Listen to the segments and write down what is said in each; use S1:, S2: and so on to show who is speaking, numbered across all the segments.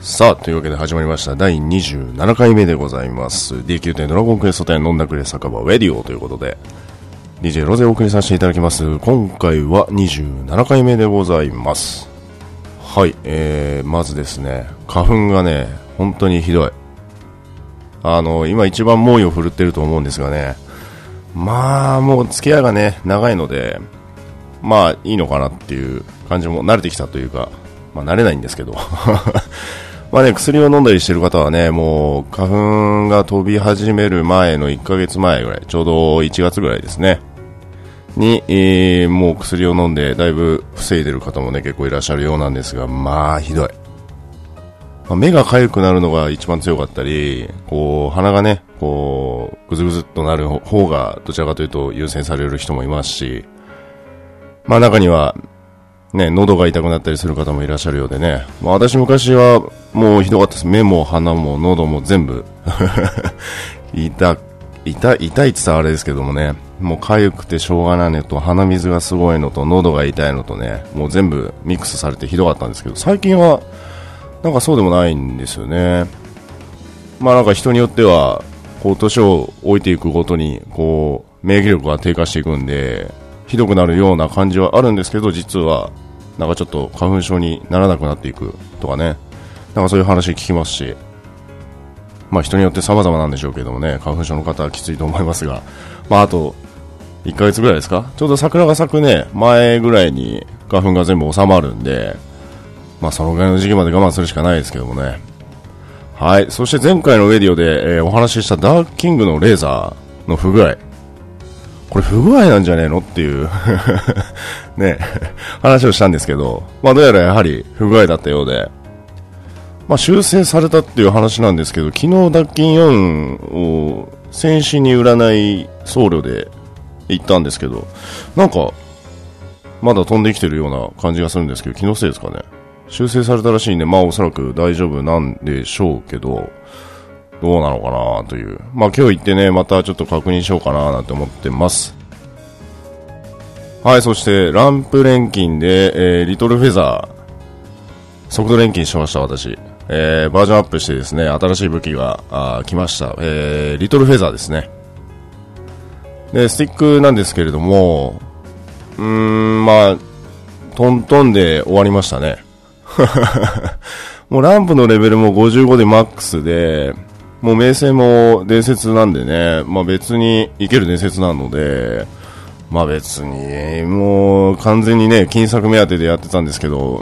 S1: さあ、というわけで始まりました。第27回目でございます。D9 点ドラゴンクエスト店飲んだくれ酒場ウェディオということで、DJ ロゼをお送りさせていただきます。今回は27回目でございます。はい、えー、まずですね、花粉がね、本当にひどい。あの、今一番猛威を振るってると思うんですがね、まあ、もう付き合いがね、長いので、まあ、いいのかなっていう感じも慣れてきたというか、まあ、慣れないんですけど。まあね、薬を飲んだりしてる方はね、もう花粉が飛び始める前の1ヶ月前ぐらい、ちょうど1月ぐらいですね、に、えーもう薬を飲んでだいぶ防いでる方もね、結構いらっしゃるようなんですが、まあ、ひどい。まあ目が痒くなるのが一番強かったり、こう、鼻がね、こう、ぐずぐずっとなる方が、どちらかというと優先される人もいますし、まあ中には、ね、喉が痛くなったりする方もいらっしゃるようでね。まあ私昔はもうひどかったです。目も鼻も喉も全部 痛、痛、痛いって言ったらあれですけどもね。もう痒くてしょうがないのと鼻水がすごいのと喉が痛いのとね、もう全部ミックスされてひどかったんですけど、最近はなんかそうでもないんですよね。まあなんか人によっては、こう年を置いていくごとに、こう、免疫力が低下していくんで、ひどくなるような感じはあるんですけど、実は、なんかちょっと花粉症にならなくなっていくとかね、なんかそういう話聞きますし、まあ人によって様々なんでしょうけどもね、花粉症の方はきついと思いますが、まああと、1ヶ月ぐらいですか？ちょうど桜が咲くね、前ぐらいに花粉が全部収まるんで、まあそのぐらいの時期まで我慢するしかないですけどもね。はい。そして前回のウェディオで、えーお話ししたダークキングのレーザーの不具合。これ不具合なんじゃねえの？っていう。ね、話をしたんですけど、まあどうやらやはり不具合だったようで、まあ修正されたっていう話なんですけど、昨日ダッキン4を先週に占い僧侶で行ったんですけど、なんか、まだ飛んできてるような感じがするんですけど、気のせいですかね？修正されたらしいんで、まあおそらく大丈夫なんでしょうけど、どうなのかなという。まあ今日行ってね、またちょっと確認しようかななんて思ってます。はい、そして、ランプ錬金で、えー、リトルフェザー、速度錬金しました、私。えー、バージョンアップしてですね、新しい武器が、あ来ました。えー、リトルフェザーですね。で、スティックなんですけれども、うーん、まあ、トントンで終わりましたね。もうランプのレベルも55でマックスで、もう名声も伝説なんでね、まあ別にいける伝説なので、まあ別に、もう完全にね、金策目当てでやってたんですけど、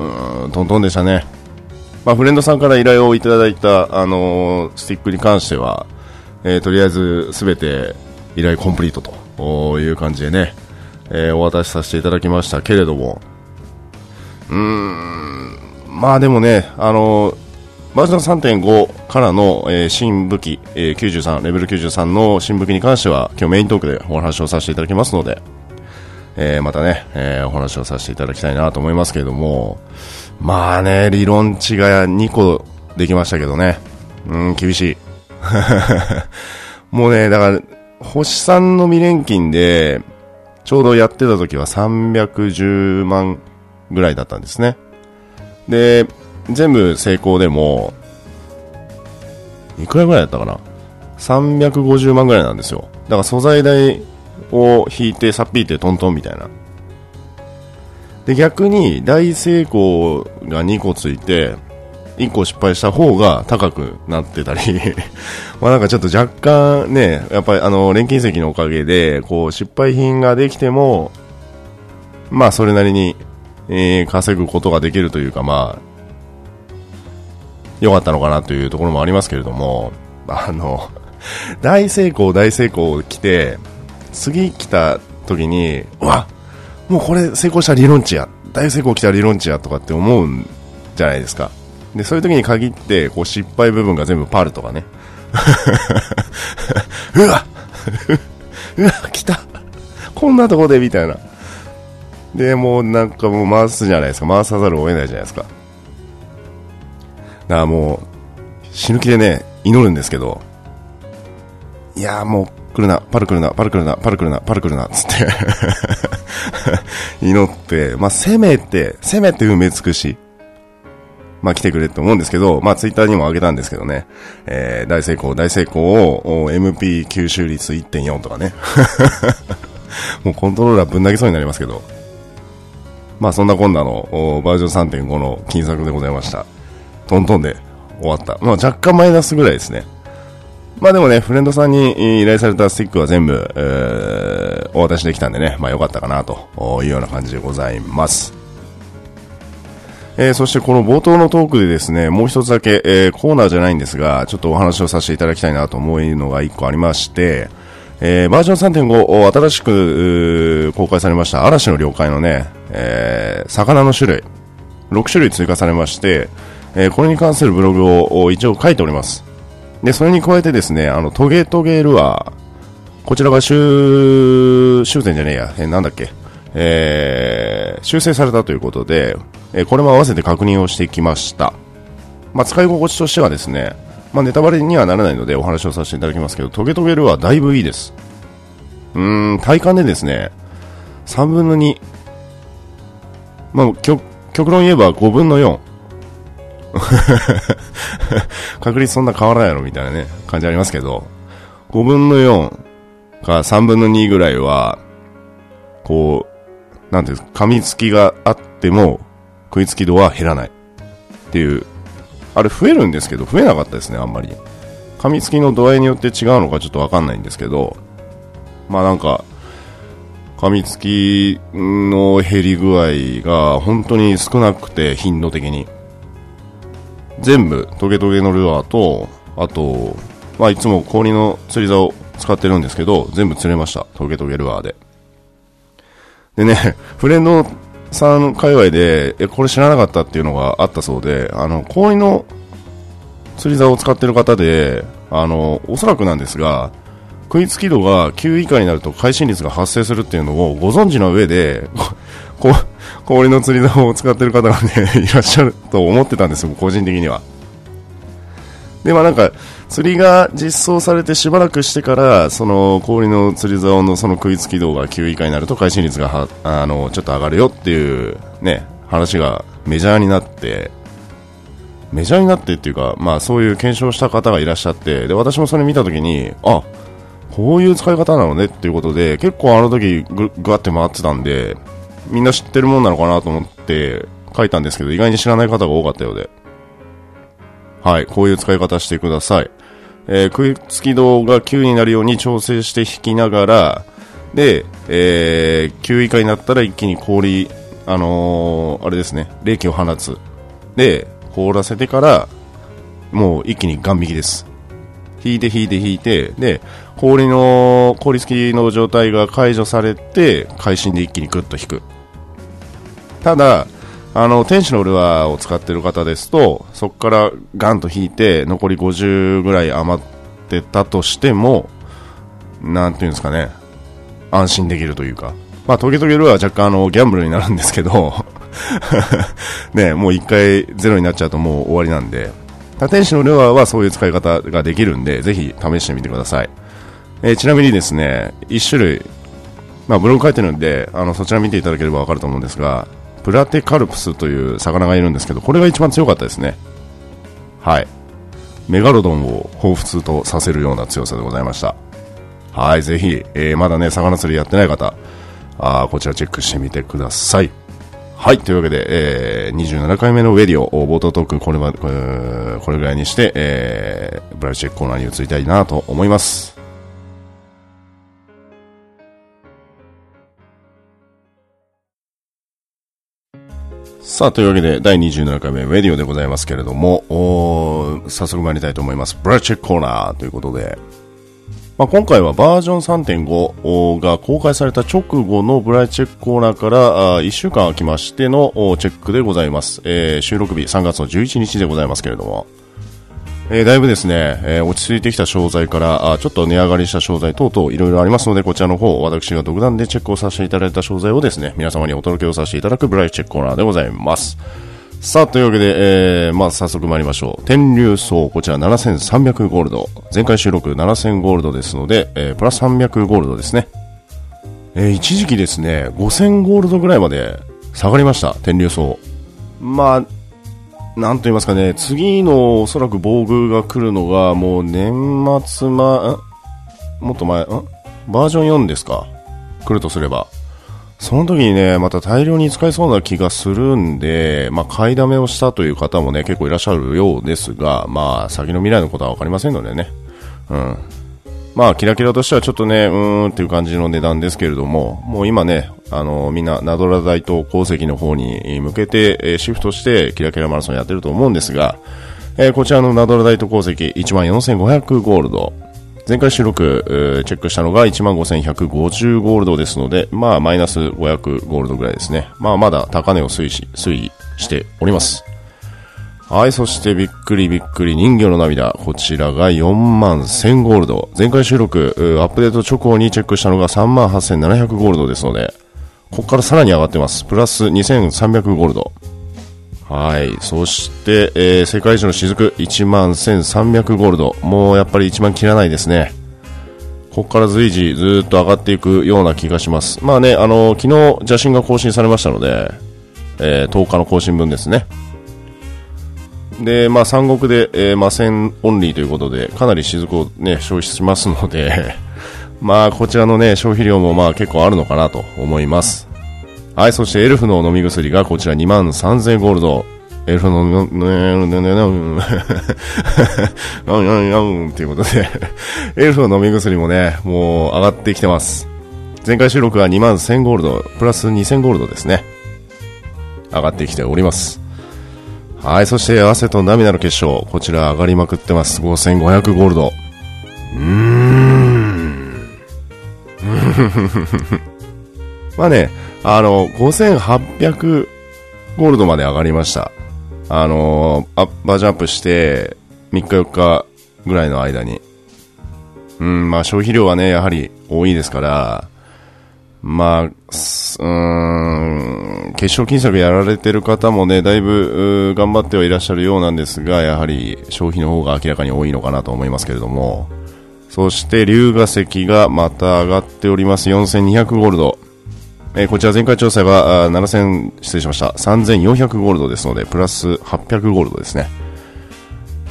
S1: うん、トントンでしたね。まあフレンドさんから依頼をいただいた、あのースティックに関しては、えーとりあえずすべて依頼コンプリートという感じでね、えーお渡しさせていただきましたけれども、うーん、まあでもね、あのバージョン3.5からの、えー新武器、えー93、レベル93の新武器に関しては、今日メイントークでお話をさせていただきますので、えーまたね、えーお話をさせていただきたいなと思いますけれども、まあね、理論値が2個できましたけどね、うん、厳しい。もうね、だから、星3の未錬金で、ちょうどやってた時は310万ぐらいだったんですね。で、全部成功でも、いくらぐらいだったかな ?350 万ぐらいなんですよ。だから素材代を引いて、さっぴいてトントンみたいな。で、逆に大成功が2個ついて、1個失敗した方が高くなってたり、まあなんかちょっと若干ね、やっぱりあの、錬金石のおかげで、こう失敗品ができても、まあそれなりに、えー稼ぐことができるというかまあ、良かったのかなというところもありますけれども、あの、大成功大成功来て、次来た時に、うわもうこれ成功した理論値や、大成功来た理論値やとかって思うんじゃないですか。で、そういう時に限って、こう失敗部分が全部パルとかね。うわ うわ来たこんなとこでみたいな。で、もうなんかもう回すじゃないですか。回さざるを得ないじゃないですか。だからもう、死ぬ気でね、祈るんですけど、いやーもう来るな、パル来るな、パル来るな、パル来るな、パル来るな、つって 祈って、まあ、せめて、せめて埋め尽くし。まあ来てくれって思うんですけど、まあツイッターにも上げたんですけどね、えー、大成功、大成功を MP 吸収率1.4とかね。もうコントローラーぶん投げそうになりますけど。まあそんなこんなのバージョン3.5の金作でございました。トントンで終わった。まあ若干マイナスぐらいですね。まあでもね、フレンドさんに依頼されたスティックは全部、えー、お渡しできたんでね、まあ良かったかなというような感じでございます。えー、そしてこの冒頭のトークでですね、もう一つだけ、えー、コーナーじゃないんですが、ちょっとお話をさせていただきたいなと思うのが一個ありまして、えー、バージョン3.5、新しく公開されました嵐の了解のね、え、魚の種類、6種類追加されまして、えー、これに関するブログを一応書いております。で、それに加えてですね、あの、トゲトゲルアー、こちらが修、修正じゃねえや、えー、なんだっけ、えー、修正されたということで、えー、これも合わせて確認をしてきました。まあ、使い心地としてはですね、まあ、ネタバレにはならないのでお話をさせていただきますけど、トゲトゲルはだいぶいいです。うーん、体感でですね、3分の2、まあ、極論言えば5分の4。確率そんな変わらないやろみたいなね、感じありますけど、5分の4か3分の2ぐらいは、こう、なんていうか噛みつきがあっても、食いつき度は減らない。っていう。あれ増えるんですけど、増えなかったですね、あんまり。噛みつきの度合いによって違うのかちょっとわかんないんですけど、まあなんか、噛みつきの減り具合が本当に少なくて、頻度的に。全部、トゲトゲのルアーと、あと、まあいつも氷の釣り竿を使ってるんですけど、全部釣れました。トゲトゲルアーで。でね、フレンドさん界隈で、え、これ知らなかったっていうのがあったそうで、あの、氷の釣り竿を使ってる方で、あの、おそらくなんですが、食いつき度が9以下になると会心率が発生するっていうのをご存知の上で、こ 氷の釣り竿を使ってる方がね、いらっしゃると思ってたんですよ、個人的には。で、まあなんか、釣りが実装されてしばらくしてから、その氷の釣り竿のその食いつき度が9以下になると会心率があのちょっと上がるよっていうね、話がメジャーになって、メジャーになってっていうか、まあそういう検証した方がいらっしゃって、で、私もそれ見たときに、あ、こういう使い方なのねっていうことで、結構あの時ぐぐわって回ってたんで、みんな知ってるもんなのかなと思って書いたんですけど、意外に知らない方が多かったようで。はい、こういう使い方してください。えー、食いつき度が9になるように調整して引きながら、で、えー、9以下になったら一気に氷、あのー、あれですね、冷気を放つ。で、凍らせてから、もう一気にガン引きです。引いて引いて引いて、で、氷の、氷付きの状態が解除されて、会心で一気にグッと引く。ただ、あの、天使のルアーを使ってる方ですと、そこからガンと引いて、残り50ぐらい余ってたとしても、なんていうんですかね、安心できるというか。まあ、トゲトゲルアーは若干あの、ギャンブルになるんですけど ね、もう一回ゼロになっちゃうともう終わりなんで、天使のルアーはそういう使い方ができるんで、ぜひ試してみてください。えー、ちなみにですね、一種類、まあ、ブログ書いてるんで、あの、そちら見ていただければわかると思うんですが、プラテカルプスという魚がいるんですけど、これが一番強かったですね。はい。メガロドンを彷彿とさせるような強さでございました。はい、ぜひ、えー、まだね、魚釣りやってない方、あこちらチェックしてみてください。はい、というわけで、えー、27回目のウェディオ、冒頭トーク、これは、これぐらいにして、えー、ブライチェックコーナーに移りたいなと思います。さあ、というわけで、第27回目、ウェディオでございますけれども、早速参りたいと思います。ブラチェックコーナーということで、まあ、今回はバージョン3.5が公開された直後のブライチェックコーナーから1週間空きましてのチェックでございます。えー、収録日3月の11日でございますけれども、えー、だいぶですね、えー、落ち着いてきた商材から、あちょっと値上がりした商材等々いろいろありますので、こちらの方、私が独断でチェックをさせていただいた商材をですね、皆様にお届けをさせていただくブライチェックコーナーでございます。さあ、というわけで、えー、まあ、早速参りましょう。天竜層、こちら7300ゴールド。前回収録7000ゴールドですので、えー、プラス300ゴールドですね。えー、一時期ですね、5000ゴールドぐらいまで下がりました、天竜層。まあ、なんと言いますかね、次のおそらく防具が来るのが、もう年末前、もっと前、んバージョン4ですか？来るとすれば。その時にね、また大量に使えそうな気がするんで、まあ、買いだめをしたという方もね、結構いらっしゃるようですが、まあ、先の未来のことはわかりませんのでね。うん。まあ、キラキラとしてはちょっとね、うーんっていう感じの値段ですけれども、もう今ね、あの、みんな、ナドラ大と鉱石の方に向けて、えシフトして、キラキラマラソンやってると思うんですが、えー、こちらのナドラ大と鉱石、14,500ゴールド。前回収録、チェックしたのが15,150ゴールドですので、まあ、マイナス500ゴールドぐらいですね。まあ、まだ高値を推移、推移しております。はい、そしてびっくりびっくり人魚の涙。こちらが4万1000ゴールド。前回収録、アップデート直後にチェックしたのが3万8700ゴールドですので、ここからさらに上がってます。プラス2300ゴールド。はい。そして、えー、世界一の雫、1万1300ゴールド。もうやっぱり1万切らないですね。ここから随時ずっと上がっていくような気がします。まあね、あのー、昨日邪神が更新されましたので、えー、10日の更新分ですね。で、まあ、三国で、えー、魔戦オンリーということで、かなり雫をね、消費しますので まあ、こちらのね、消費量もまあ結構あるのかなと思います。はい、そしてエルフの飲み薬がこちら2万3000ゴールド。エルフの、ね、ね、ね、ね、ね、っていうことでエルフの飲み薬もね、もう上がってきてます。前回収録は2万1000ゴールド、プラス2000ゴールドですね。上がってきております。はい、そして汗と涙の結晶。こちら上がりまくってます。5500ゴールド。うーん。まあね、あの、5800ゴールドまで上がりました。あのー、バージョンプして、3日4日ぐらいの間に。うん、まあ消費量はね、やはり多いですから、まあ、うーん、決勝金策やられてる方もね、だいぶ頑張ってはいらっしゃるようなんですが、やはり消費の方が明らかに多いのかなと思いますけれども、そして龍河石がまた上がっております。4200ゴールド。えー、こちら前回調査が7000、失礼しました。3400ゴールドですので、プラス800ゴールドですね。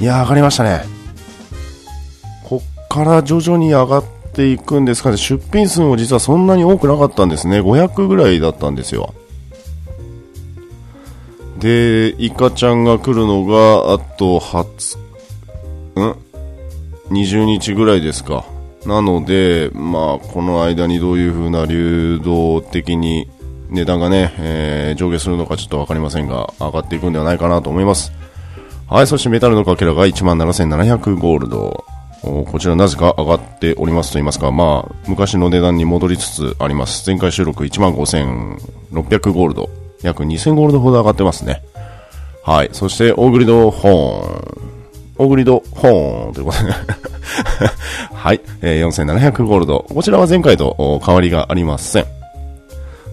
S1: いや上がりましたね。こっから徐々に上がってていくんですかね。出品数も実はそんなに多くなかったんですね。500ぐらいだったんですよ。で、イカちゃんが来るのが、あと20、ん ?20 日ぐらいですか。なので、まあ、この間にどういう風な流動的に値段がね、えー、上下するのかちょっとわかりませんが、上がっていくんではないかなと思います。はい、そしてメタルのかけらが17,700ゴールド。こちらなぜか上がっておりますと言いますか、まあ、昔の値段に戻りつつあります。前回収録15,600ゴールド。約2000ゴールドほど上がってますね。はい。そして、オーグリドホーン。オーグリドホーンということではい。えー、4700ゴールド。こちらは前回と変わりがありません。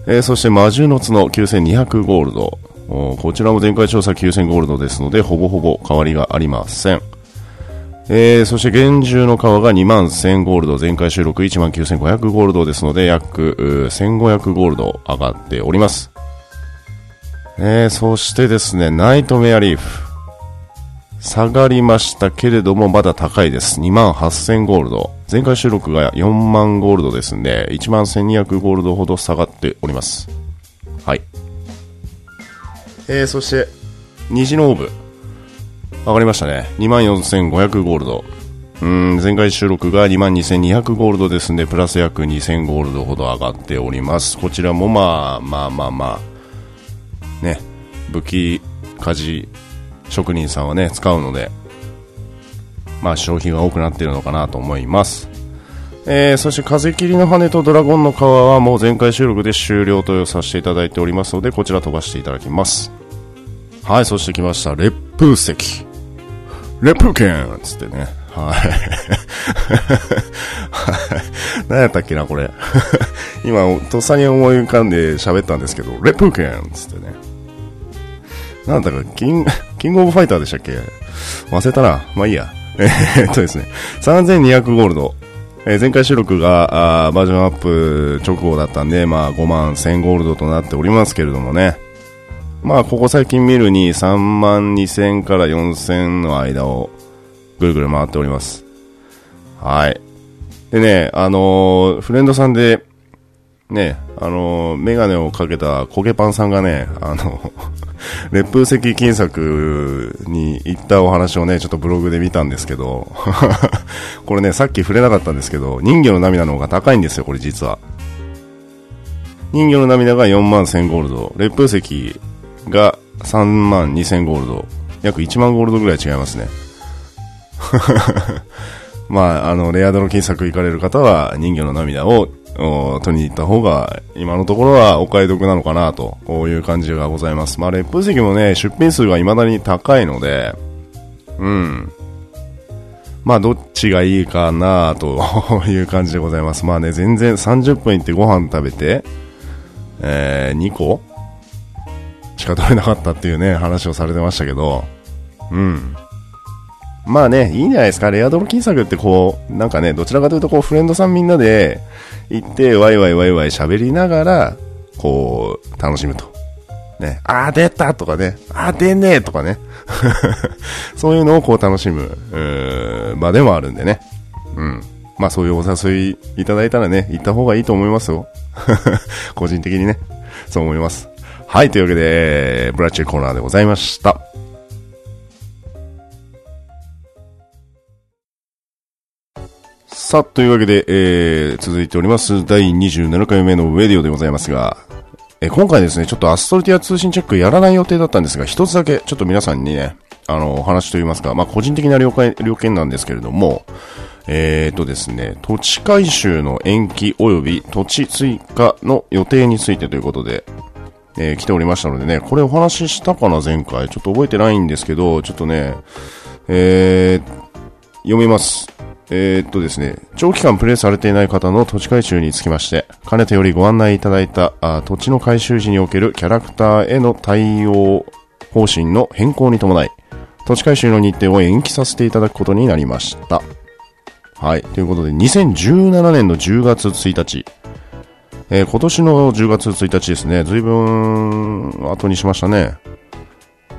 S1: えー、そして魔獣の角9200ゴールド。こちらも前回調査9000ゴールドですので、ほぼほぼ変わりがありません。えー、そして厳重の皮が2万1000ゴールド、前回収録1万9500ゴールドですので、約1500ゴールド上がっております。えー、そしてですね、ナイトメアリーフ。下がりましたけれども、まだ高いです。2万8000ゴールド。前回収録が4万ゴールドですんで、1万1200ゴールドほど下がっております。はい。えー、そして、虹のオーブ。上がりましたね。24,500ゴールド。うん、前回収録が22,200ゴールドですんで、プラス約2,000ゴールドほど上がっております。こちらもまあ、まあまあまあ、ね、武器、鍛冶、職人さんはね、使うので、まあ消費が多くなっているのかなと思います。えー、そして風切りの羽とドラゴンの皮はもう前回収録で終了とさせていただいておりますので、こちら飛ばしていただきます。はい、そして来ました、烈風石。レプケンつってね。はい。何やったっけな、これ。今、とっさに思い浮かんで喋ったんですけど、レプケンつってね。なんだか、キン、キングオブファイターでしたっけ？忘れたな。まあいいや。えっとですね、3200ゴールド。えー、前回収録があバージョンアップ直後だったんで、まあ5万1000ゴールドとなっておりますけれどもね。まあ、ここ最近見るに3万2000から4000の間をぐるぐる回っております。はい。でね、あのー、フレンドさんで、ね、あのー、メガネをかけたコゲパンさんがね、あの、烈風石金作に行ったお話をね、ちょっとブログで見たんですけど、これね、さっき触れなかったんですけど、人魚の涙の方が高いんですよ、これ実は。人魚の涙が4万1000ゴールド、烈風石が3万2000ゴールド、約1万ゴールドぐらい違いますね。まあ、あの、レアドの金作行かれる方は人魚の涙を取りに行った方が、今のところはお買い得なのかなと、いう感じがございます。まあ、烈風石もね、出品数が未だに高いので、うん。まあ、どっちがいいかなという感じでございます。まあね、全然30分行ってご飯食べて、えー、2個しか取れなかったっていうね、話をされてましたけど、うん。まあね、いいんじゃないですか。レアドロ金作ってこう、なんかね、どちらかというとこう、フレンドさんみんなで行って、ワイワイワイワイ喋りながら、こう、楽しむと。ね、あー出たとかね、あー出ねえとかね。そういうのをこう楽しむ、う場でもあるんでね。うん。まあそういうお誘いいただいたらね、行った方がいいと思いますよ。個人的にね。そう思います。はい、というわけで、ブラッチコーナーでございました。さあ、というわけで、えー、続いております、第27回目のウェディオでございますが、えー、今回ですね、ちょっとアストルティア通信チェックやらない予定だったんですが、一つだけ、ちょっと皆さんにね、あの、お話といいますか、まあ、個人的な了解、了見なんですけれども、えーとですね、土地改修の延期及び土地追加の予定についてということで、えー、来ておりましたのでね、これお話ししたかな、前回。ちょっと覚えてないんですけど、ちょっとね、えー、読みます。えー、っとですね、長期間プレイされていない方の土地改修につきまして、かねてよりご案内いただいたあ土地の改修時におけるキャラクターへの対応方針の変更に伴い、土地改修の日程を延期させていただくことになりました。はい。ということで、2017年の10月1日、えー、今年の10月1日ですね、ずいぶん後にしましたね。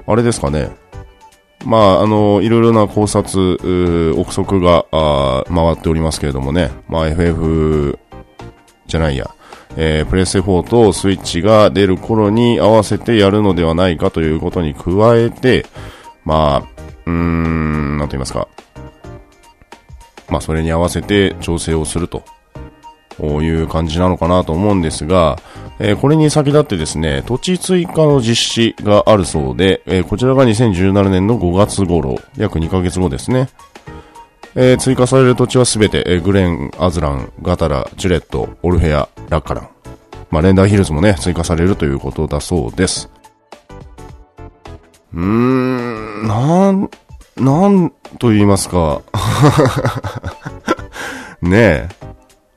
S1: あれですかね。まあ、あの、いろいろな考察、憶測が回っておりますけれどもね、まあ、FF じゃないや、えー、プレステ4とスイッチが出る頃に合わせてやるのではないかということに加えて、まあ、うーん、なんと言いますか、まあ、それに合わせて調整をすると。ういう感じなのかなと思うんですが、えー、これに先立ってですね、土地追加の実施があるそうで、えー、こちらが2017年の5月頃、約2ヶ月後ですね。えー、追加される土地はすべて、えー、グレン、アズラン、ガタラ、ジュレット、オルフェア、ラッカラン。まあ、レンダーヒルズもね、追加されるということだそうです。うーん、なん、なんと言いますか。ねえ。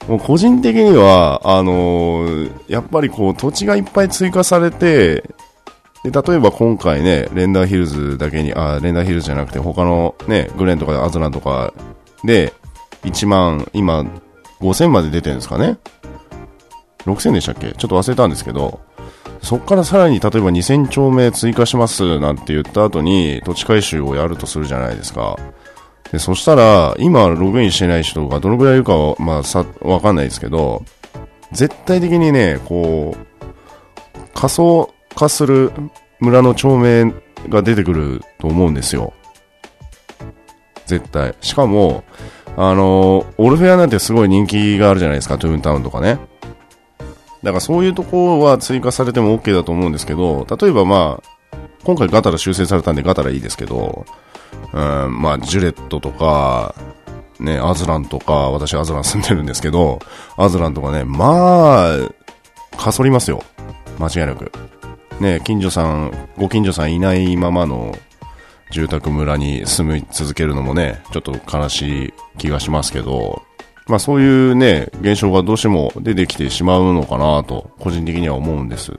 S1: もう個人的には、あのー、やっぱりこう土地がいっぱい追加されて、で、例えば今回ね、レンダーヒルズだけに、あ、レンダーヒルズじゃなくて他のね、グレンとかアズランとかで、1万、今、5000まで出てるんですかね ?6000 でしたっけ？ちょっと忘れたんですけど、そっからさらに例えば2000丁目追加しますなんて言った後に土地回収をやるとするじゃないですか。で、そしたら、今ログインしてない人がどのぐらいいるかは、まあ、さ、わかんないですけど、絶対的にね、こう、仮想化する村の町名が出てくると思うんですよ。絶対。しかも、あの、オルフェアなんてすごい人気があるじゃないですか、トゥーンタウンとかね。だからそういうとこは追加されても OK だと思うんですけど、例えばまあ、今回ガタラ修正されたんでガタラいいですけど、うん、まあ、ジュレットとか、ね、アズランとか、私アズラン住んでるんですけど、アズランとかね、まあ、かそりますよ。間違いなく。ね、近所さん、ご近所さんいないままの住宅村に住み続けるのもね、ちょっと悲しい気がしますけど、まあそういうね、現象がどうしても出てきてしまうのかなと、個人的には思うんです。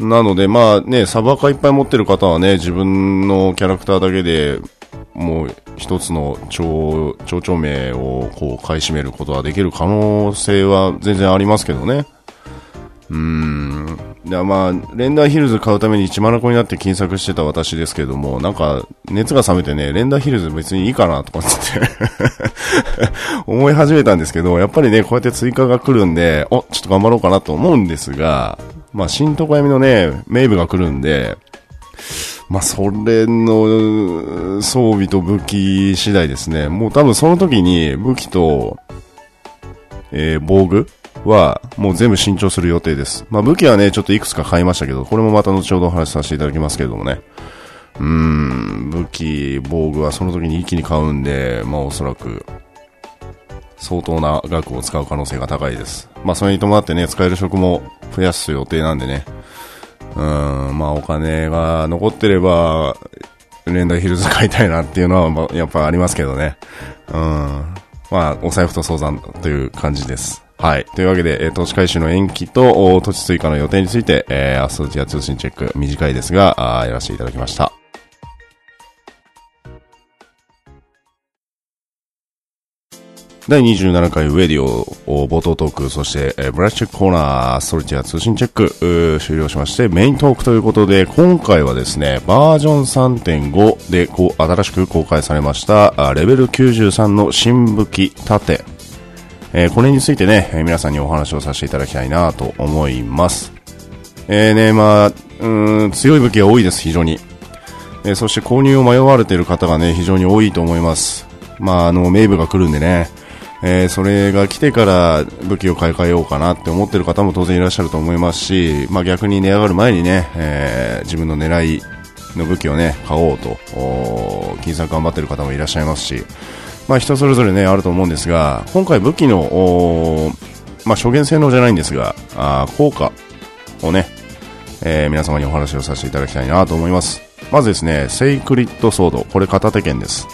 S1: なので、まあね、サブアカいっぱい持ってる方はね、自分のキャラクターだけでもう一つの蝶、蝶々名をこう買い占めることはできる可能性は全然ありますけどね。うーん。いやまあ、レンダーヒルズ買うために1万個になって金策してた私ですけども、なんか、熱が冷めてね、レンダーヒルズ別にいいかなとかって 思い始めたんですけど、やっぱりね、こうやって追加が来るんで、お、ちょっと頑張ろうかなと思うんですが、まあ、新床闇のね、メイブが来るんで、まあ、それの装備と武器次第ですね。もう多分その時に武器と、えー、防具はもう全部新調する予定です。まあ武器はね、ちょっといくつか買いましたけど、これもまた後ほどお話しさせていただきますけれどもね。うーん、武器、防具はその時に一気に買うんで、まあおそらく、相当な額を使う可能性が高いです。まあそれに伴ってね、使える職も増やす予定なんでね。うん、まあお金が残ってれば、レンダーヒルズ買いたいなっていうのは、やっぱありますけどね。うん。まあ、お財布と相談という感じです。はい。というわけで、えー、投資開始の延期と土地追加の予定について、えー、アストティア通信チェック、短いですが、あやらせていただきました。第27回ウェディオ冒頭トーク、そして、えー、ブラッシュコーナー、ストリティア通信チェック、終了しまして、メイントークということで、今回はですね、バージョン3.5でこう新しく公開されました、レベル93の新武器盾、えー、これについてね、えー、皆さんにお話をさせていただきたいなと思います。えー、ね、まあ、うん、強い武器が多いです、非常に。えー、そして購入を迷われている方がね、非常に多いと思います。まあ、あの、名ブが来るんでね、えー、それが来てから武器を買い替えようかなって思ってる方も当然いらっしゃると思いますし、まあ逆に値上がる前にね、えー、自分の狙いの武器をね、買おうと、金策頑張ってる方もいらっしゃいますし、まあ、人それぞれ、ね、あると思うんですが今回、武器の、まあ、初見性能じゃないんですがあ効果をね、えー、皆様にお話をさせていただきたいなと思います。まずですねセイクリッドソード。これ片手剣です、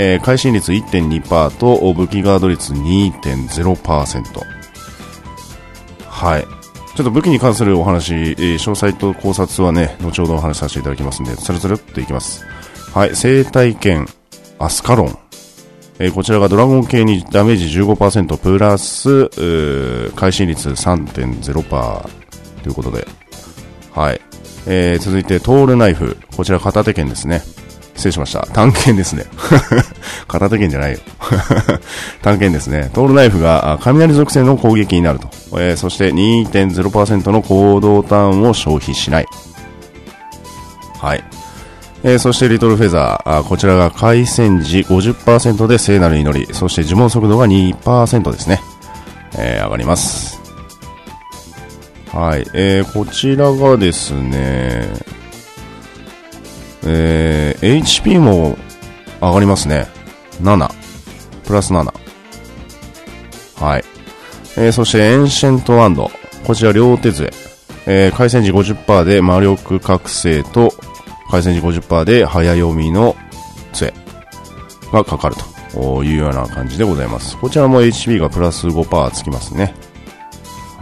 S1: えー、会心率1.2%と武器ガード率2.0%はいちょっと武器に関するお話、えー、詳細と考察はね、後ほどお話しさせていただきますので、つるつるっといきます。はい、生態剣、アスカロン。えー、こちらがドラゴン系にダメージ15%プラス、会心率3.0%ということで、はい。えー、続いて、トールナイフ。こちら片手剣ですね。失礼しました。単剣ですね。片手剣じゃないよ。単剣ですね。トールナイフが雷属性の攻撃になると。えー、そして2.0%の行動ターンを消費しない。はい。えー、そしてリトルフェザー、あこちらが開戦時50%で聖なる祈り、そして呪文速度が2%ですね。えー、上がります。はい、えー、こちらがですね、えー、HP も上がりますね。7。プラス7。はい。えー、そしてエンシェントワンド。こちら両手杖。えー、回線時50%で魔力覚醒と回線時50%で早読みの杖がかかるというような感じでございます。こちらも HP がプラス5%つきますね。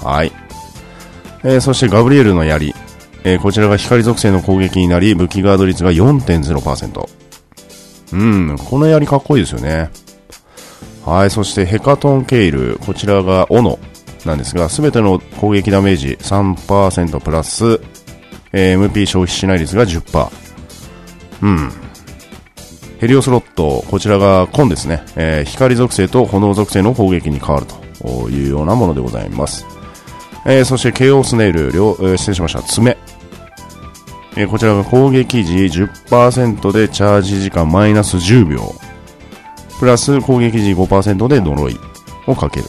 S1: はい。えー、そしてガブリエルの槍。えー、こちらが光属性の攻撃になり、武器ガード率が4.0%。うん、この槍かっこいいですよね。はい、そしてヘカトンケイル。こちらが斧なんですが、すべての攻撃ダメージ3%プラス、えー、MP 消費しない率が10%。うん。ヘリオスロット、こちらがコンですね。えー、光属性と炎属性の攻撃に変わるというようなものでございます。えー、そして、ケオスネイル、両、えー、失礼しました、爪。えー、こちらが攻撃時10%でチャージ時間マイナス10秒。プラス攻撃時5%で呪いをかける。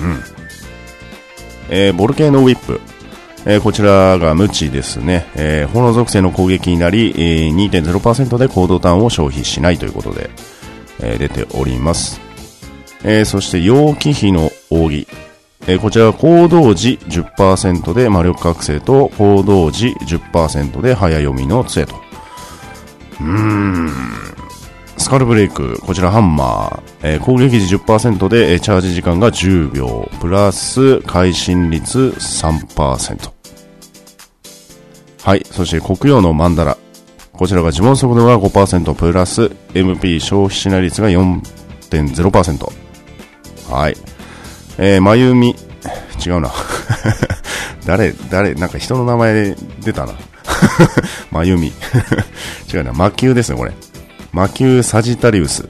S1: うん。えー、ボルケーノウィップ。えー、こちらが無知ですね、えー、炎属性の攻撃になり、えー、2.0%で行動ターンを消費しないということで、えー、出ております。えー、そして、陽気比の扇。えー、こちら行動時10%で魔力覚醒と行動時10%で早読みの杖と。うーん。スカルブレイク、こちらハンマー、えー、攻撃時10%で、えー、チャージ時間が10秒、プラス、会心率3%。はい。そして黒曜のマンダラ。こちらが呪文速度が5%プラス MP 消費しない率が4.0%。はい。えー、まゆみ、違うな。誰、誰、なんか人の名前出たな。まゆみ。違うな、魔球ですね、これ。魔球サジタリウス。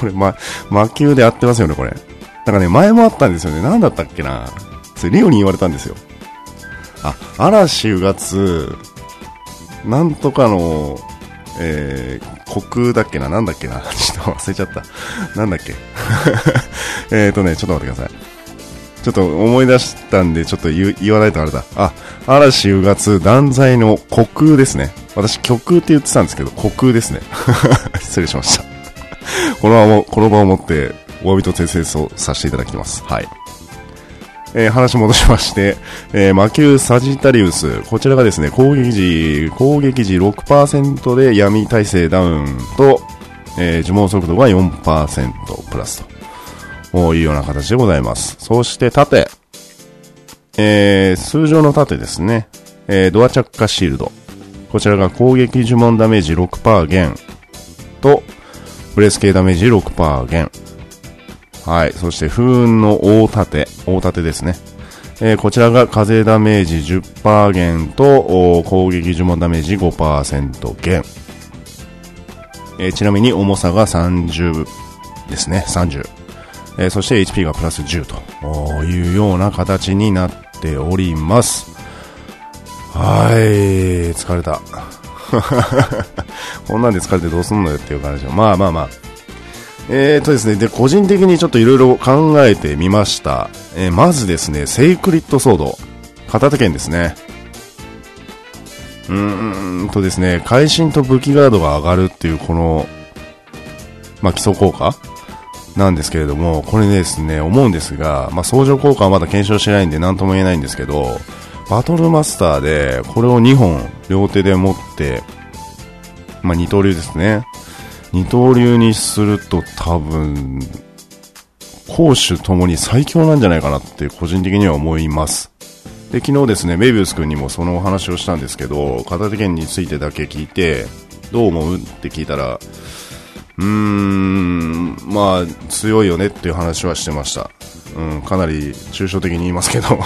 S1: これ、ま、魔球で合ってますよね、これ。なんかね、前もあったんですよね。なんだったっけな。それ、リオに言われたんですよ。あ、嵐うがつ、なんとかの、えー、虚空だっけな、なんだっけな、ちょっと忘れちゃった。なんだっけ？えっとね、ちょっと待ってください。ちょっと思い出したんで、ちょっと言わないとあれだ。あ、嵐うがつ、断罪の虚空ですね。私、虚空って言ってたんですけど、虚空ですね。失礼しました。この場も、この場をもって、お詫びと訂正をさせていただきます。はい。えー、話戻しまして、えー、魔球サジタリウス、こちらがですね、攻撃時、攻撃時6%で闇耐性ダウンと、えー、呪文速度が4%プラスと。いうような形でございます。そして盾、えー、通常の盾ですね、えー、ドアチャッカシールド、こちらが攻撃呪文ダメージ6%減と、ブレス系ダメージ6%減。はい。そして、風雲の大盾。大盾ですね。えー、こちらが風ダメージ10%減と、攻撃呪文ダメージ5%減。えー、ちなみに重さが30ですね。30。えー、そして HP がプラス10というような形になっております。はい、疲れた。こんなんで疲れてどうすんのよっていう感じで。まあまあまあ。えーとですね、で、個人的にちょっといろいろ考えてみました。えー、まずですね、セイクリッドソード。片手剣ですね。うーんとですね、会心と武器ガードが上がるっていうこの、まあ、基礎効果なんですけれども、これですね、思うんですが、まあ、相乗効果はまだ検証してないんで何とも言えないんですけど、バトルマスターでこれを2本両手で持って、まあ、二刀流ですね。二刀流にすると多分、攻守ともに最強なんじゃないかなって個人的には思います。で、昨日ですね、メビウス君にもそのお話をしたんですけど、片手剣についてだけ聞いて、どう思うって聞いたら、うーん、まあ、強いよねっていう話はしてました。うん、かなり抽象的に言いますけど。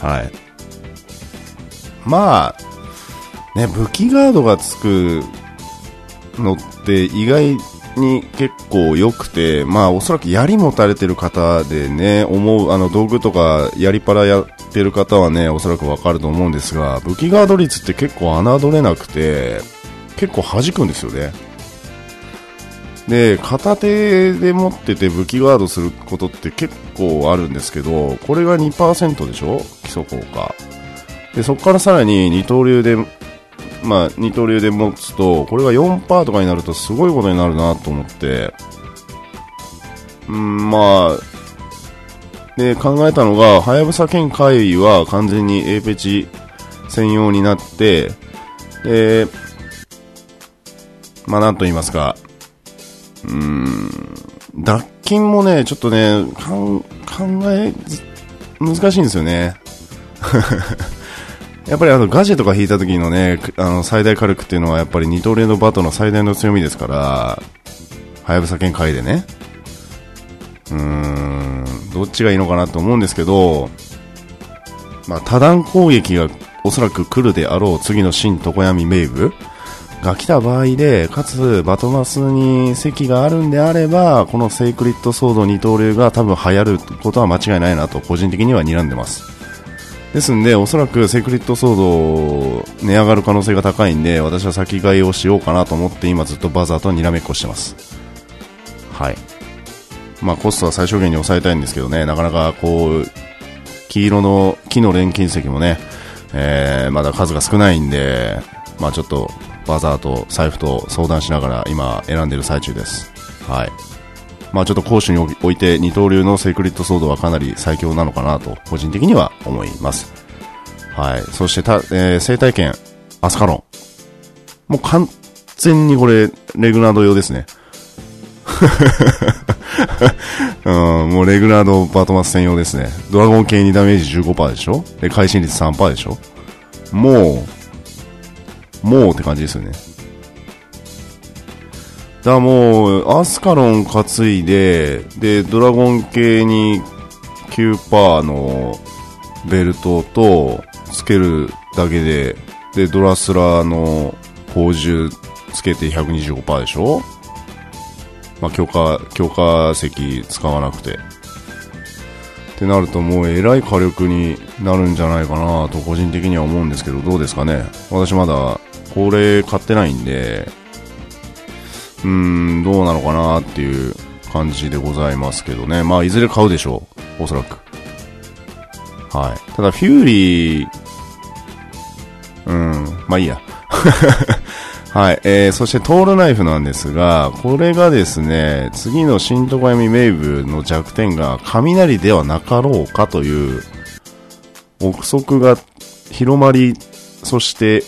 S1: はい。まあ、ね、武器ガードがつくのって意外に結構良くて、まあおそらく槍持たれてる方でね、思う、あの道具とか槍パラやってる方はね、おそらくわかると思うんですが、武器ガード率って結構侮れなくて、結構弾くんですよね。で、片手で持ってて武器ガードすることって結構あるんですけど、これが2%でしょ？基礎効果。で、そこからさらに二刀流でまあ、二刀流で持つと、これが4%とかになるとすごいことになるなと思って、うん、まあ、で、考えたのが、はやぶさ県会議は完全に A ペチ専用になって、で、まあ、なんと言いますか、うん、脱菌もね、ちょっとね、考え、難しいんですよね。やっぱりあのガジェとか引いた時のね、あの最大火力っていうのはやっぱり二刀流のバトの最大の強みですから、はやぶさ剣回でね。うーん、どっちがいいのかなと思うんですけど、まあ、多段攻撃がおそらく来るであろう次の新常闇名部が来た場合で、かつバトマスに席があるんであれば、このセイクリッドソード二刀流が多分流行ることは間違いないなと個人的には睨んでます。ですんで、おそらくセクリットソード値上がる可能性が高いんで、私は先買いをしようかなと思って今ずっとバザーとにらめっこしてます。はい。まあコストは最小限に抑えたいんですけどね、なかなかこう、黄色の木の錬金石もね、えー、まだ数が少ないんで、まあちょっとバザーと財布と相談しながら今選んでる最中です。はい。まあ、ちょっと攻守において二刀流のセクリットソードはかなり最強なのかなと個人的には思います。はい。そしてた、えー、生体験、アスカロン。もう完全にこれ、レグナード用ですね。うん、もうレグナードバトマス専用ですね。ドラゴン系にダメージ15%でしょ？で、会心率3%でしょ？もう、もうって感じですよね。だもう、アスカロン担いで、で、ドラゴン系に9%のベルトとつけるだけで、で、ドラスラーの宝珠つけて125%でしょ？まあ、強化、強化石使わなくて。ってなるともうえらい火力になるんじゃないかなと個人的には思うんですけど、どうですかね？私まだこれ買ってないんで、うーん、どうなのかなっていう感じでございますけどね。まあ、いずれ買うでしょう。おそらく。はい。ただ、フューリー、うん、まあいいや。はい。えー、そしてトールナイフなんですが、これがですね、次の新戸みメイブの弱点が雷ではなかろうかという憶測が広まり、そして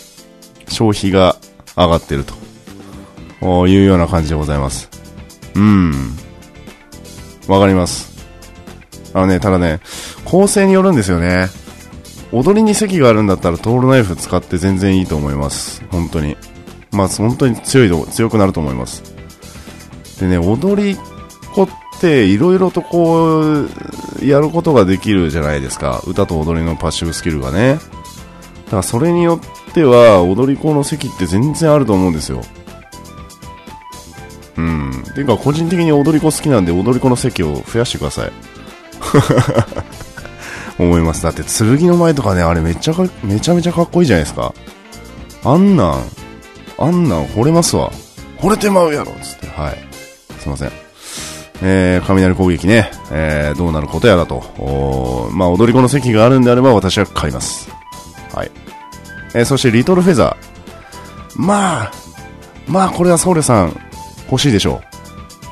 S1: 消費が上がってるというような感じでございます。うん。わかります。あのね、ただね、構成によるんですよね。踊りに席があるんだったらトールナイフ使って全然いいと思います。本当に。まあ、本当に強いと、強くなると思います。でね、踊り子っていろいろとこう、やることができるじゃないですか。歌と踊りのパッシブスキルがね。だからそれによっては、踊り子の席って全然あると思うんですよ。うん。ていうか、個人的に踊り子好きなんで、踊り子の席を増やしてください。思います。だって、剣の前とかね、あれめっちゃか、めちゃめちゃかっこいいじゃないですか。あんなん、あんなん惚れますわ。惚れてまうやろつって。はい。すいません。えー、雷攻撃ね、えー、どうなることやらと。おまあ、踊り子の席があるんであれば私は買います。はい。えー、そしてリトルフェザー。まあ、まあ、これはソウレさん欲しいでしょ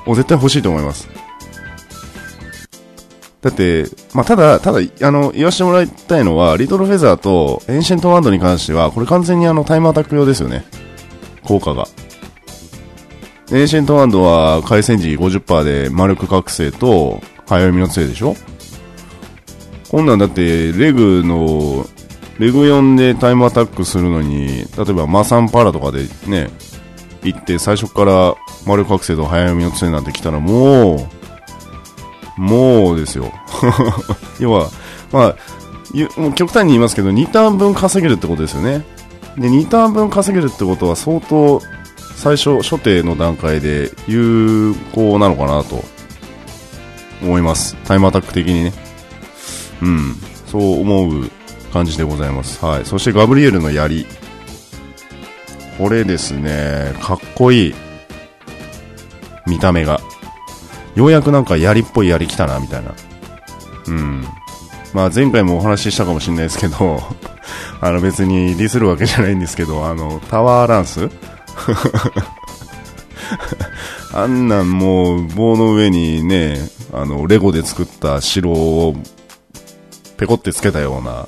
S1: う。絶対欲しいと思います。だって、まあ、ただ、ただ、あの、言わせてもらいたいのは、リトルフェザーとエンシェントワンドに関しては、これ完全にあの、タイムアタック用ですよね。効果が。エンシェントワンドは開戦時50%で魔力覚醒と早読みの杖でしょこんなんだってレグのレグ4でタイムアタックするのに例えばマサンパラとかでね行って最初から丸覚醒と早読みの杖なんて来たらもうもうですよ。要はまあ極端に言いますけど2ターン分稼げるってことですよね。で2ターン分稼げるってことは相当最初初手の段階で有効なのかなと思います。タイムアタック的にね。うん。そう思う感じでございます。はい。そしてガブリエルの槍。これですねかっこいい。見た目が。ようやくなんか槍っぽい槍来たなみたいな。うん。まあ前回もお話ししたかもしれないですけど あの別にディスるわけじゃないんですけど、あの、タワーランス？あんなんもう棒の上にね、あの、レゴで作った城をペコってつけたような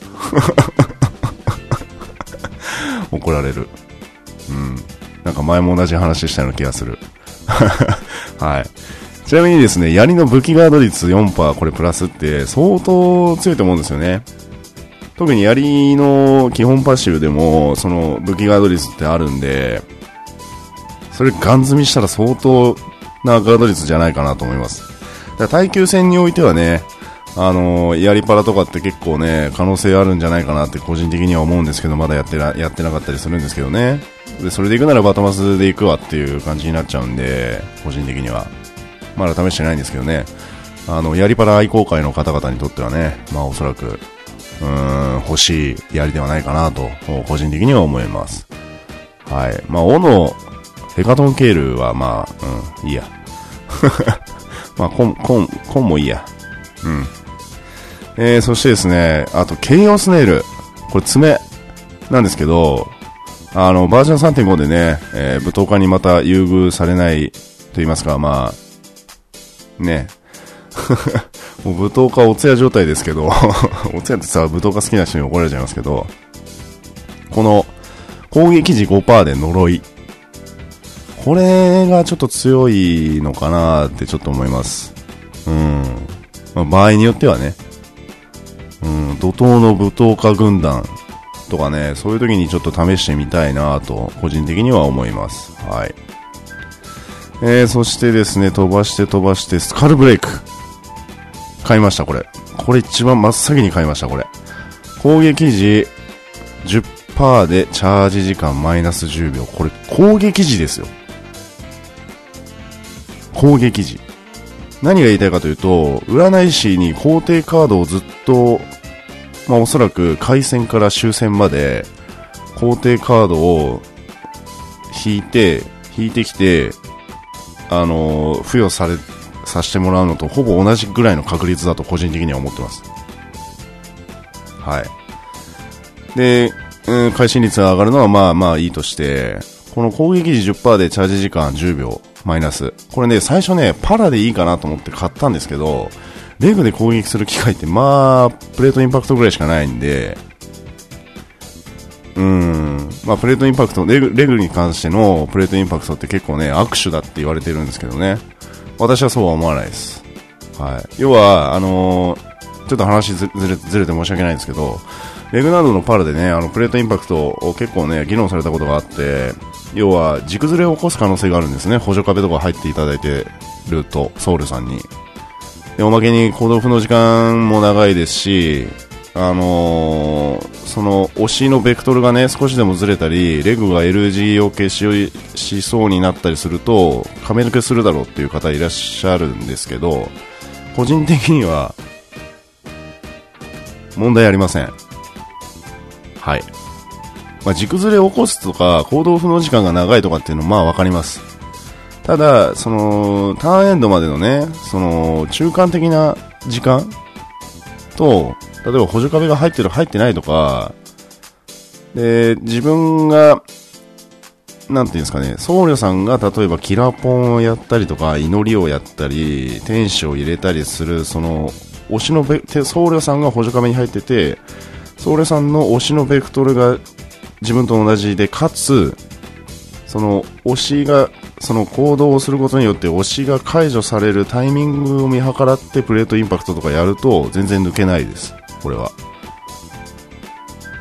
S1: 怒られる。うん。なんか前も同じ話したような気がする。はい。ちなみにですね、槍の武器ガード率4%これプラスって相当強いと思うんですよね。特に槍の基本パッシブでも、その武器ガード率ってあるんで、それガン積みしたら相当なガード率じゃないかなと思います。だから耐久戦においてはね、あのー、槍パラとかって結構ね、可能性あるんじゃないかなって個人的には思うんですけど、まだやってなやってなかったりするんですけどね。で、それで行くならバトマスで行くわっていう感じになっちゃうんで、個人的には。まだ試してないんですけどね。あの、槍パラ愛好会の方々にとってはね、まあおそらくうーん欲しい槍ではないかなと、個人的には思います。はい。まあ、オのヘカトンケールは、まあ、うん、いいや。まあ、コン、コン、コンもいいや。うん。えー、そしてですね、あと、ケイオスネイル。これ爪なんですけど、あの、バージョン3.5でね、えー、舞踏家にまた優遇されないと言いますか、まあ、ね、もう舞踏家お通夜状態ですけど お通夜ってさ、舞踏家好きな人に怒られちゃいますけど、この攻撃時5%で呪い。これがちょっと強いのかなってちょっと思います。うん。まあ、場合によってはね。うん、怒涛の舞踏家軍団とかね、そういう時にちょっと試してみたいなと、個人的には思います。はい。えー、そしてですね、飛ばして飛ばして、スカルブレイク。買いました、これ。これ一番真っ先に買いました、これ。攻撃時10%でチャージ時間マイナス10秒。これ攻撃時ですよ。攻撃時。何が言いたいかというと、占い師に皇帝カードをずっと、まあおそらく回戦から終戦まで、皇帝カードを引いて、引いてきて、あのー、付与され、させてもらうのとほぼ同じぐらいの確率だと個人的には思ってます。はい。で、うん、会心率が上がるのはまあまあいいとして、この攻撃時10%でチャージ時間10秒マイナス。これね、最初ね、パラでいいかなと思って買ったんですけど、レグで攻撃する機会ってまあ、プレートインパクトぐらいしかないんで、うん、まあ、プレートインパクトレグ、グに関してのプレートインパクトって結構ね、握手だって言われてるんですけどね。私はそうは思わないです。はい。要は、あのー、ちょっと話ずれずれて申し訳ないんですけど、レグナードのパラでね、あの、プレートインパクトを結構ね、議論されたことがあって、要は、軸ずれを起こす可能性があるんですね。補助壁とか入っていただいてると、ソウルさんに。で、おまけに行動不能時間も長いですし、あのー、その押しのベクトルがね少しでもずれたりレグが L g を消ししそうになったりすると亀抜けするだろうっていう方いらっしゃるんですけど個人的には問題ありません。はい、まあ、軸ずれを起こすとか行動不能時間が長いとかっていうのはまあ分かります。ただそのターンエンドまでのねその中間的な時間と例えば補助壁が入ってる入ってないとか、で、自分が、なんていうんですかね、僧侶さんが例えばキラポンをやったりとか、祈りをやったり、天使を入れたりする、その、推しのベ、僧侶さんが補助壁に入ってて、僧侶さんの推しのベクトルが自分と同じで、かつ、その推しがその行動をすることによって推しが解除されるタイミングを見計らってプレートインパクトとかやると全然抜けないです。これは。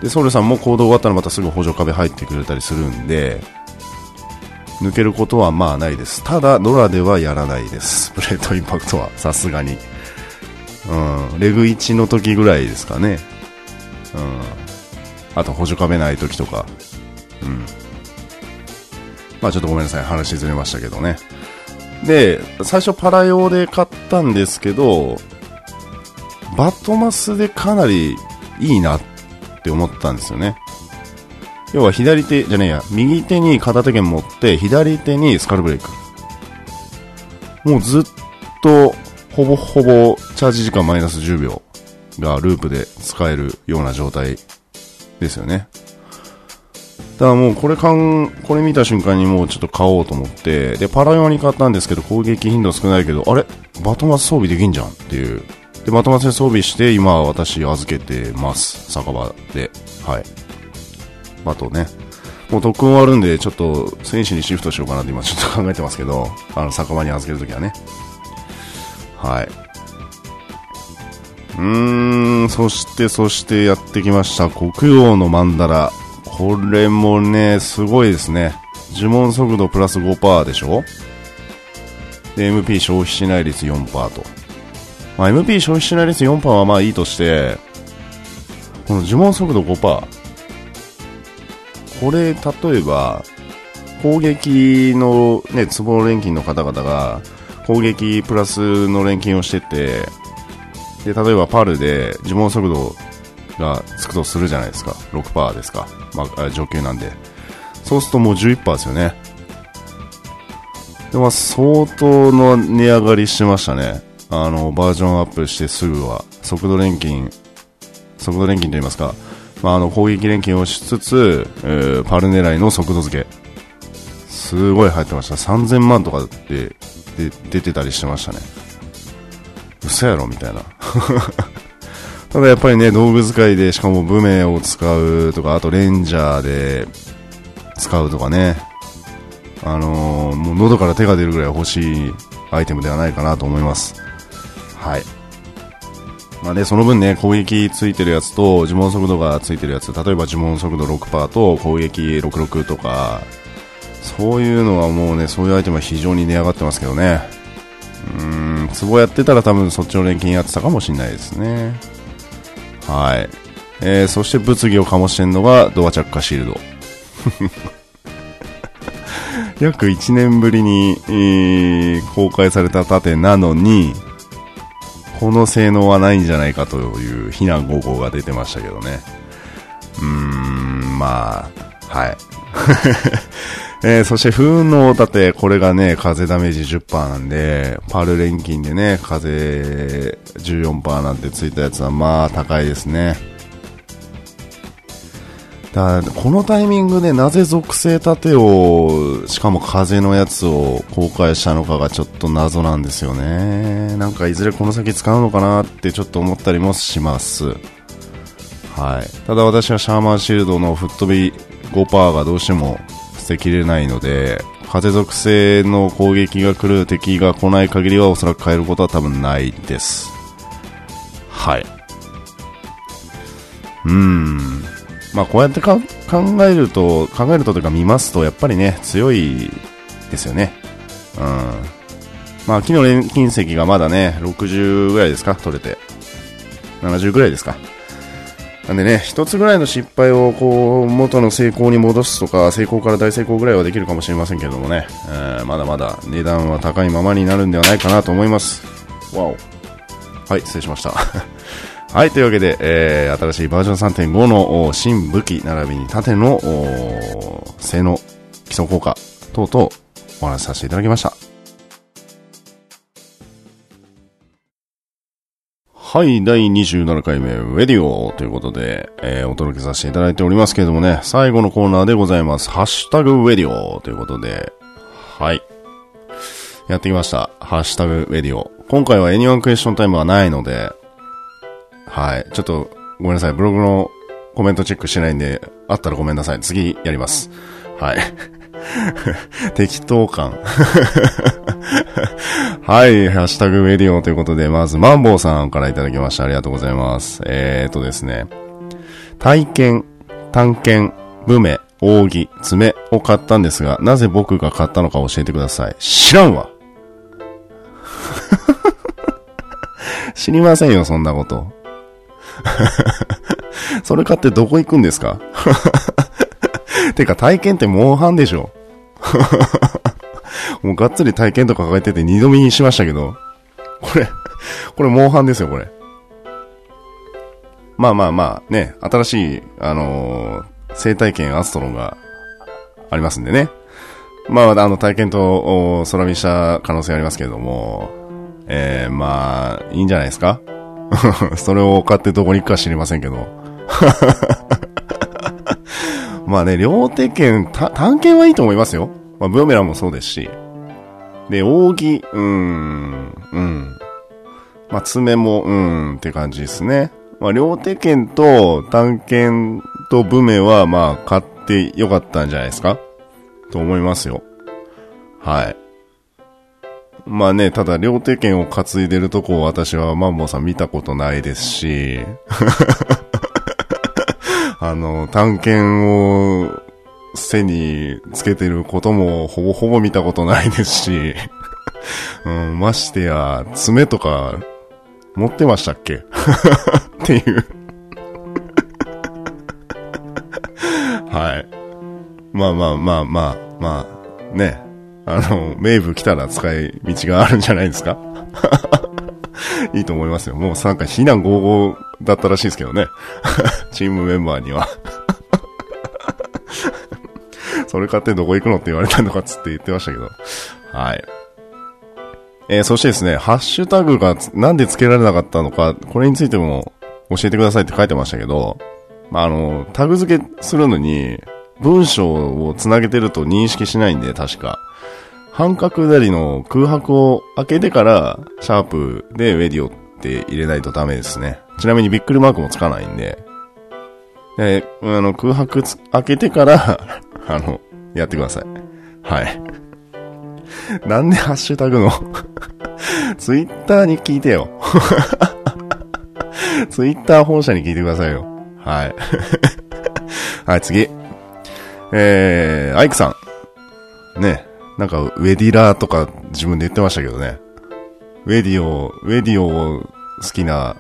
S1: でソウルさんも行動終わったらまたすぐ補助壁入ってくれたりするんで抜けることはまあないです。ただドラではやらないです。プレートインパクトは。さすがに。うん。レグ1の時ぐらいですかね。うん。あと補助壁ない時とか。まあちょっとごめんなさい話ずれましたけどねで最初パラ用で買ったんですけどバトマスでかなりいいなって思ったんですよね。要は左手じゃねえや、右手に片手剣持って、左手にスカルブレイク。もうずっと、ほぼほぼ、チャージ時間マイナス10秒がループで使えるような状態ですよね。だからもうこれかん、これ見た瞬間にもうちょっと買おうと思って、で、パラ用に買ったんですけど、攻撃頻度少ないけど、あれ？バトマス装備できんじゃんっていうで、まとまって装備して、今私預けてます。酒場で。はい。あとね。もう特訓終わるんで、ちょっと戦士にシフトしようかなって今ちょっと考えてますけど、あの、酒場に預けるときはね。はい。うーん、そしてそしてやってきました。国王のマンダラ。これもね、すごいですね。呪文速度プラス5%でしょ？で、MP 消費しない率4%と。まあ、MP 消費しない率4%はまあいいとして、この呪文速度5%。これ、例えば、攻撃のね、ツボ錬金の方々が、攻撃プラスの錬金をしてて、で、例えばパルで呪文速度がつくとするじゃないですか。6%ですか。まあ、上級なんで。そうするともう11%ですよね。で、まあ、相当の値上がりしてましたね。あのバージョンアップしてすぐは速度錬金速度錬金といいますか、まあ、あの攻撃錬金をしつつ、パル狙いの速度付けすごい入ってました3000万とかでで出てたりしてましたね嘘やろみたいなただやっぱりね道具使いでしかも武名を使うとかあとレンジャーで使うとかねあのー、もう喉から手が出るぐらい欲しいアイテムではないかなと思いますはい。まあね、その分ね、攻撃ついてるやつと呪文速度がついてるやつ、例えば呪文速度6%と攻撃66とか、そういうのはもうね、そういうアイテムは非常に値上がってますけどね。うーん、ん、ツボやってたら多分そっちの錬金やってたかもしれないですね。はい。えー、そして物議を醸してんのがドアチャッカシールド。約1年ぶりに、えー、公開された盾なのに、この性能はないんじゃないかという非難合々が出てましたけどね。うーん、まあ、はい。えー、そして風の盾、これがね、風ダメージ10%なんで、パール錬金でね、風14%なんてついたやつはまあ高いですね。だこのタイミングでなぜ属性盾を、しかも風のやつを公開したのかがちょっと謎なんですよね。なんかいずれこの先使うのかなってちょっと思ったりもします。はい。ただ私はシャーマンシールドの吹っ飛び5%がどうしても捨てきれないので、風属性の攻撃が来る敵が来ない限りはおそらく変えることは多分ないです。はい。うん。まあこうやって考えると、考えるとというか見ますと、やっぱりね、強いですよね。うん。まあ木の錬金石がまだね、60ぐらいですか？取れて。70ぐらいですか？なんでね、一つぐらいの失敗をこう元の成功に戻すとか、成功から大成功ぐらいはできるかもしれませんけどもね、えー、まだまだ値段は高いままになるんではないかなと思います。わお。はい、失礼しました。はい、というわけで、えー、新しいバージョン3.5の新武器並びに縦の性能、基礎効果等々お話しさせていただきました。はい、第27回目、ウェディオということで、えー、お届けさせていただいておりますけれどもね、最後のコーナーでございます。ハッシュタグウェディオということで、はい。やってきました。ハッシュタグウェディオ。今回は Anyone クエスチョンタイムはないので、はい。ちょっと、ごめんなさい。ブログのコメントチェックしてないんで、あったらごめんなさい。次やります。はい。適当感はい、ハッシュタグメディオということで、まず、マンボウさんからいただきました。ありがとうございます。えーとですね。体験、探検、武名、扇、爪を買ったんですが、なぜ僕が買ったのか教えてください。知らんわ 知りませんよ、そんなこと。それ買ってどこ行くんですか？てか体験ってモンハンでしょもうがっつり体験とか書いてて二度見にしましたけど、これ、これモンハンですよ、これ。まあまあまあ、ね、新しい、あのー、生体験アストロンがありますんでね。まあ、あの、体験と空見した可能性ありますけれども、えー、まあ、いいんじゃないですか？それを買ってどこに行くか知りませんけど。まあね、両手剣、探検はいいと思いますよ。まあ、ブーメランもそうですし。で、扇、うーん、うん。まあ、爪も、うん、って感じですね。まあ、両手剣と探検とブメは、まあ、買ってよかったんじゃないですか？と思いますよ。はい。まあね、ただ両手剣を担いでるとこを私はマンボウさん見たことないですし、あの、探検を背につけてることもほぼほぼ見たことないですし、うん、ましてや、爪とか持ってましたっけ？っていう はい。まあまあまあまあまあ、ね。あの、名部来たら使い道があるんじゃないですか？いいと思いますよ。もうなんか非難合々だったらしいですけどね。チームメンバーにはそれ買ってどこ行くのって言われたのかつって言ってましたけど。はい。えー、そしてですね、ハッシュタグがなんで付けられなかったのか、これについても教えてくださいって書いてましたけど、まあ、あの、タグ付けするのに、文章をつなげてると認識しないんで、確か。半角左の空白を開けてから、シャープでウェディオって入れないとダメですね。ちなみにびっくりマークもつかないんで。で、あの、空白つ開けてから あの、やってください。はい。なんでハッシュタグの？ツイッターに聞いてよ。ツイッター本社に聞いてくださいよ。はい。はい、次。えー、アイクさん。ね。なんか、ウェディラーとか自分で言ってましたけどね。ウェディオ、ウェディオを好きな、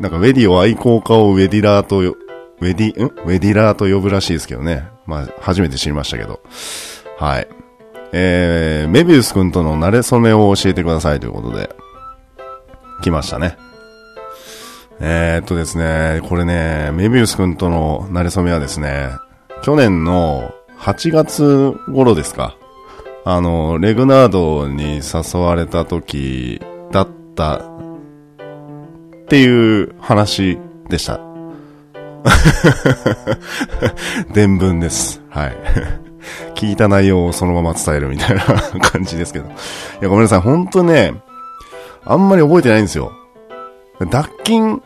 S1: なんかウェディオ愛好家をウェディラーと、ウェディ、ん？ウェディラーと呼ぶらしいですけどね。まあ、初めて知りましたけど。はい。えー、メビウス君との慣れ初めを教えてくださいということで、来ましたね。えー、っとですね、これね、メビウス君との慣れ初めはですね、去年の8月頃ですか。あの、レグナードに誘われた時だったっていう話でした。伝聞です。はい。聞いた内容をそのまま伝えるみたいな感じですけど。いや、ごめんなさい。ほんとね、あんまり覚えてないんですよ。脱菌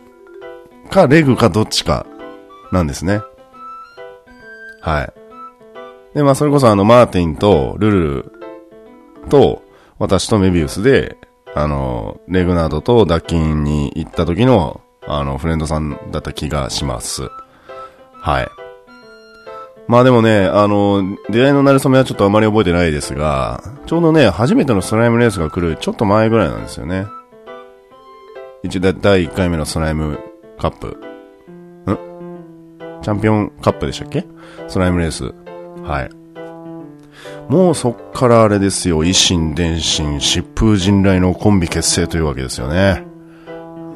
S1: かレグかどっちかなんですね。はい。で、まあ、それこそあの、マーティンとルルルと、私とメビウスで、あの、レグナードと脱菌に行った時の、あの、フレンドさんだった気がします。はい。まあでもね、あの、出会いの馴れ初めはちょっとあまり覚えてないですが、ちょうどね、初めてのスライムレースが来るちょっと前ぐらいなんですよね。一第1回目のスライムカップ。ん？チャンピオンカップでしたっけ？スライムレース。はい。もうそっからあれですよ、維新伝心、疾風陣雷のコンビ結成というわけですよね。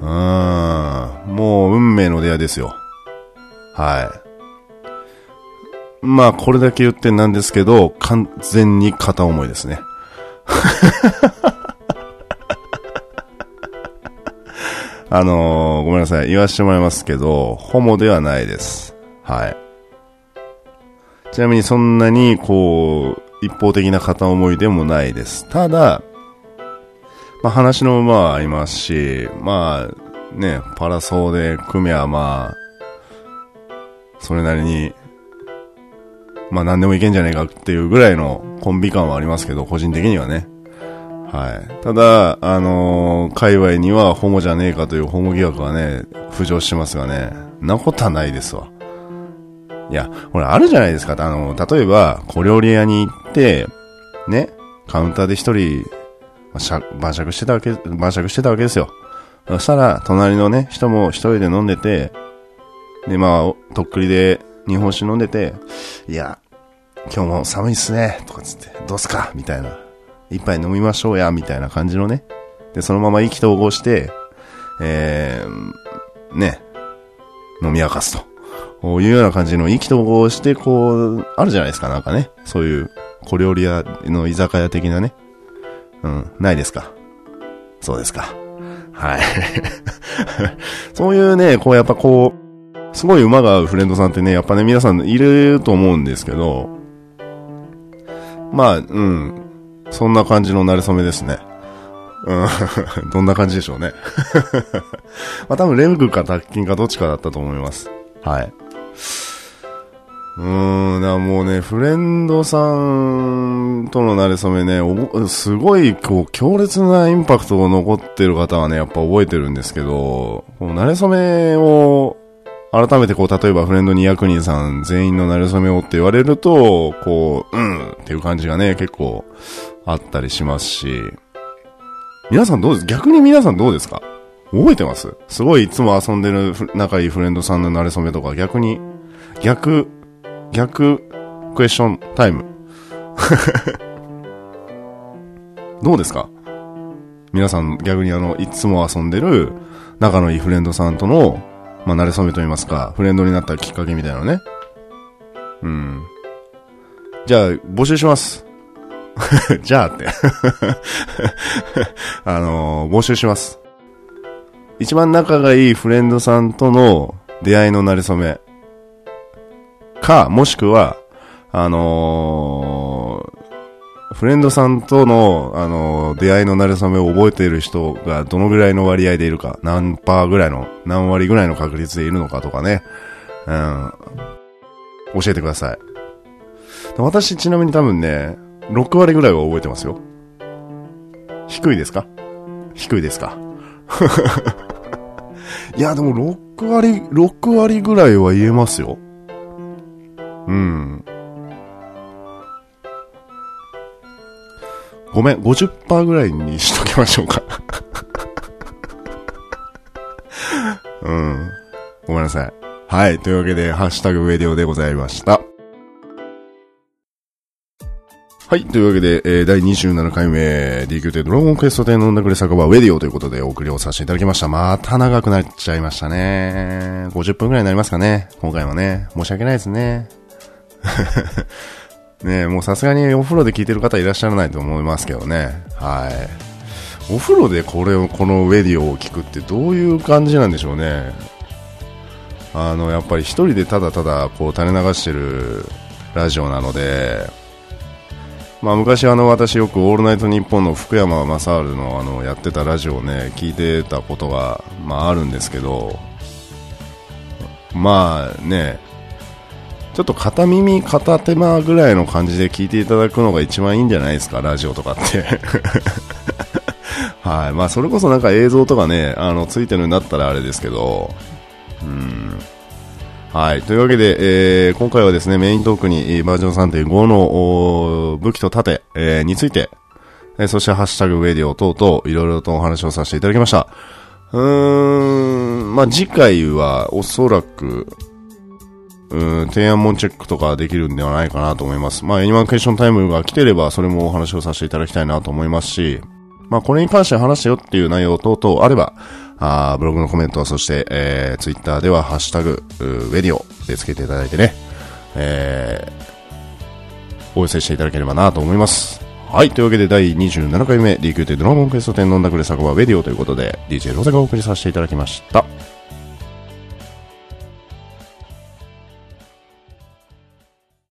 S1: うん。もう運命の出会いですよ。はい。まあ、これだけ言ってなんですけど、完全に片思いですね。あのー、ごめんなさい。言わせてもらいますけど、ホモではないです。はい。ちなみにそんなに、こう、一方的な片思いでもないです。ただ、まあ話の馬はありますし、まあ、ね、パラソーで組めはまあ、それなりにまあ何でもいけんじゃねえかっていうぐらいのコンビ感はありますけど、個人的にはね。はい。ただ、あのー、界隈にはホモじゃねえかというホモ疑惑はね、浮上してますがね、なことはないですわ。いや、ほら、あるじゃないですか。あの、例えば、小料理屋に行って、ね、カウンターで一人、晩酌してたわけ、晩酌してたわけですよ。そしたら、隣のね、人も一人で飲んでて、で、まあ、とっくりで日本酒飲んでて、いや、今日も寒いっすね、とかつって、どうすかみたいな。一杯飲みましょうや、みたいな感じのね。で、そのまま意気投合して、えー、ね、飲み明かすと。こういうような感じの意気投合して、こう、あるじゃないですか、なんかね。そういう小料理屋の居酒屋的なね。うん、ないですか？そうですか。はい。そういうね、こうやっぱこう、すごい馬が合うフレンドさんってね、やっぱね、皆さんいると思うんですけど、まあ、うん、そんな感じの馴れ初めですね。うん、どんな感じでしょうね。まあ多分レングか脱菌かどっちかだったと思います。はい。うーん、だもうね、フレンドさんとの馴れ初めね、おすごい、こう、強烈なインパクトが残ってる方はね、やっぱ覚えてるんですけど、この馴れ初めを改めてこう、例えばフレンド200人さん全員の馴れ初めをって言われると、こう、うんっていう感じがね、結構あったりしますし、皆さんどうです？逆に皆さんどうですか？覚えてます？すごいいつも遊んでる仲いいフレンドさんの馴れ初めとか逆に、逆、逆クエスチョンタイム。どうですか？皆さん逆にあの、いつも遊んでる仲のいいフレンドさんとのまあ、慣れ初めと言いますか、フレンドになったきっかけみたいなね。うん。じゃあ、募集します。じゃあって あのー、募集します。一番仲がいいフレンドさんとの出会いの慣れ初め。か、もしくは、あのー、フレンドさんとの、あの、出会いの慣れ初めを覚えている人がどのぐらいの割合でいるか、何パーぐらいの、何割ぐらいの確率でいるのかとかね、うん、教えてください。私ちなみに多分ね、6割ぐらいは覚えてますよ。低いですか？低いですか？いや、でも6割、6割ぐらいは言えますよ。うん。ごめん、50%ぐらいにしときましょうか。うん。ごめんなさい。はい。というわけで、ハッシュタグウェディオでございました。はい。というわけで、えー、第27回目、DQ ドラゴンクエスト10の音楽で酒場ウェディオということでお送りをさせていただきました。また長くなっちゃいましたね。50分くらいになりますかね。今回もね。申し訳ないですね。ねもうさすがにお風呂で聞いてる方いらっしゃらないと思いますけどね。はい。お風呂でこれを、このウェディオを聞くってどういう感じなんでしょうね。あの、やっぱり一人でただただこう垂れ流してるラジオなので、まあ、昔あの私よく「オールナイトニッポン」の福山雅治のあのやってたラジオをね聞いてたことが、まあ、あるんですけどまあねちょっと片耳片手間ぐらいの感じで聞いていただくのが一番いいんじゃないですかラジオとかって。はい。まあそれこそなんか映像とかねあのついてるんだったらあれですけど。うん。はい。というわけで、えー、今回はですね、メイントークにバージョン3.5の武器と盾、えー、について、えー、そしてハッシュタグウェディオ等々、いろいろとお話をさせていただきました。うーん、まあ、次回はおそらく、うん、提案門チェックとかできるんではないかなと思います。まあ、エニマンクエスチョンタイムが来てれば、それもお話をさせていただきたいなと思いますし、まあ、これに関して話したよっていう内容等々あれば、あブログのコメント、そして、えー、ツイッターではハッシュタグ、ウェディオでつけていただいてね、えー、お寄せしていただければなと思います。はい。というわけで第27回目、DQ でドラゴンクエスト10飲んだくれ酒場ウェディオということで、DJ ロゼがお送りさせていただきました。